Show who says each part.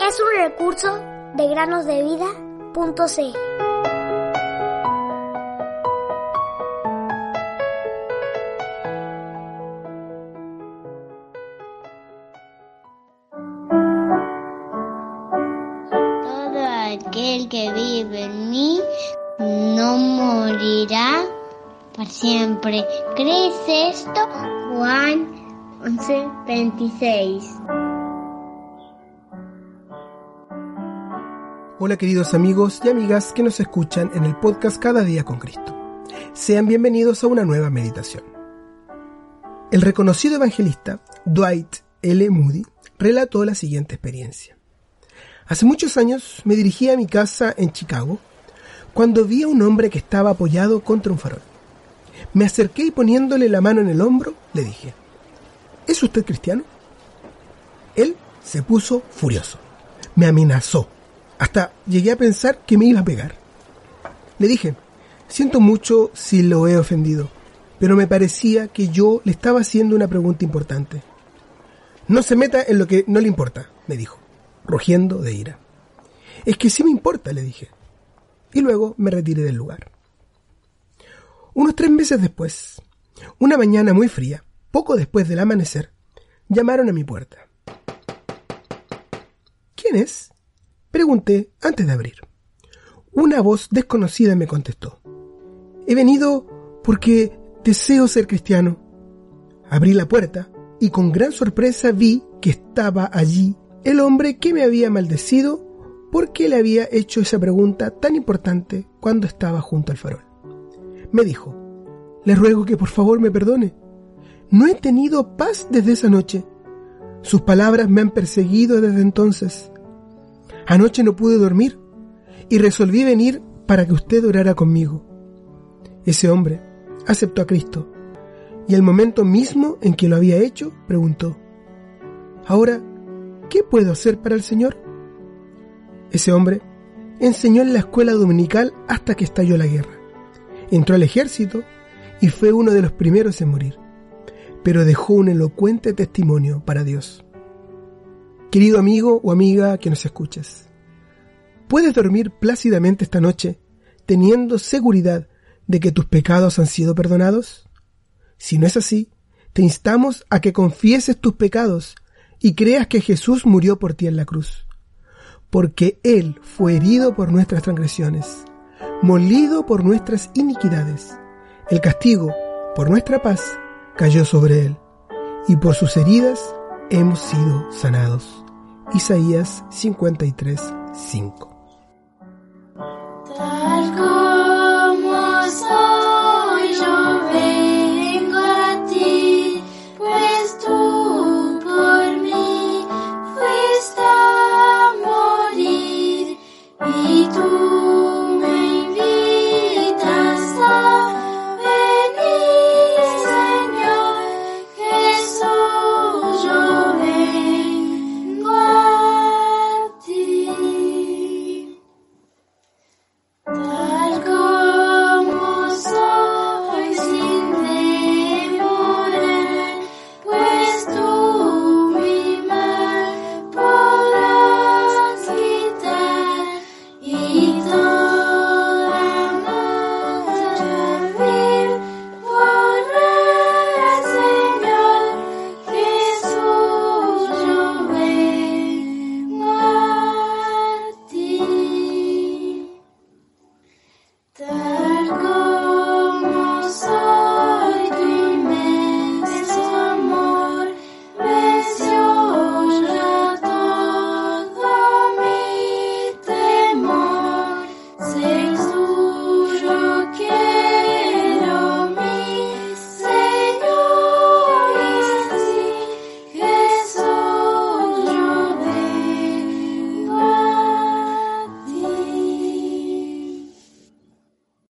Speaker 1: Es un recurso de granosdevida.cl.
Speaker 2: Todo aquel que vive en mí no morirá para siempre. ¿Crees esto? Juan 11:26.
Speaker 3: Hola queridos amigos y amigas que nos escuchan en el podcast Cada día con Cristo. Sean bienvenidos a una nueva meditación. El reconocido evangelista Dwight L. Moody relató la siguiente experiencia. Hace muchos años me dirigí a mi casa en Chicago cuando vi a un hombre que estaba apoyado contra un farol. Me acerqué y poniéndole la mano en el hombro, le dije, ¿Es usted cristiano? Él se puso furioso. Me amenazó. Hasta llegué a pensar que me iba a pegar. Le dije, siento mucho si lo he ofendido, pero me parecía que yo le estaba haciendo una pregunta importante. No se meta en lo que no le importa, me dijo, rugiendo de ira. Es que sí me importa, le dije. Y luego me retiré del lugar. Unos tres meses después, una mañana muy fría, poco después del amanecer, llamaron a mi puerta. ¿Quién es? Pregunté antes de abrir. Una voz desconocida me contestó. He venido porque deseo ser cristiano. Abrí la puerta y con gran sorpresa vi que estaba allí el hombre que me había maldecido porque le había hecho esa pregunta tan importante cuando estaba junto al farol. Me dijo, le ruego que por favor me perdone. No he tenido paz desde esa noche. Sus palabras me han perseguido desde entonces. Anoche no pude dormir y resolví venir para que usted orara conmigo. Ese hombre aceptó a Cristo y el momento mismo en que lo había hecho preguntó, Ahora, ¿qué puedo hacer para el Señor? Ese hombre enseñó en la escuela dominical hasta que estalló la guerra. Entró al ejército y fue uno de los primeros en morir, pero dejó un elocuente testimonio para Dios. Querido amigo o amiga que nos escuchas, ¿puedes dormir plácidamente esta noche teniendo seguridad de que tus pecados han sido perdonados? Si no es así, te instamos a que confieses tus pecados y creas que Jesús murió por ti en la cruz, porque Él fue herido por nuestras transgresiones, molido por nuestras iniquidades. El castigo por nuestra paz cayó sobre Él, y por sus heridas hemos sido sanados. Isaías 53, 5.
Speaker 2: Tal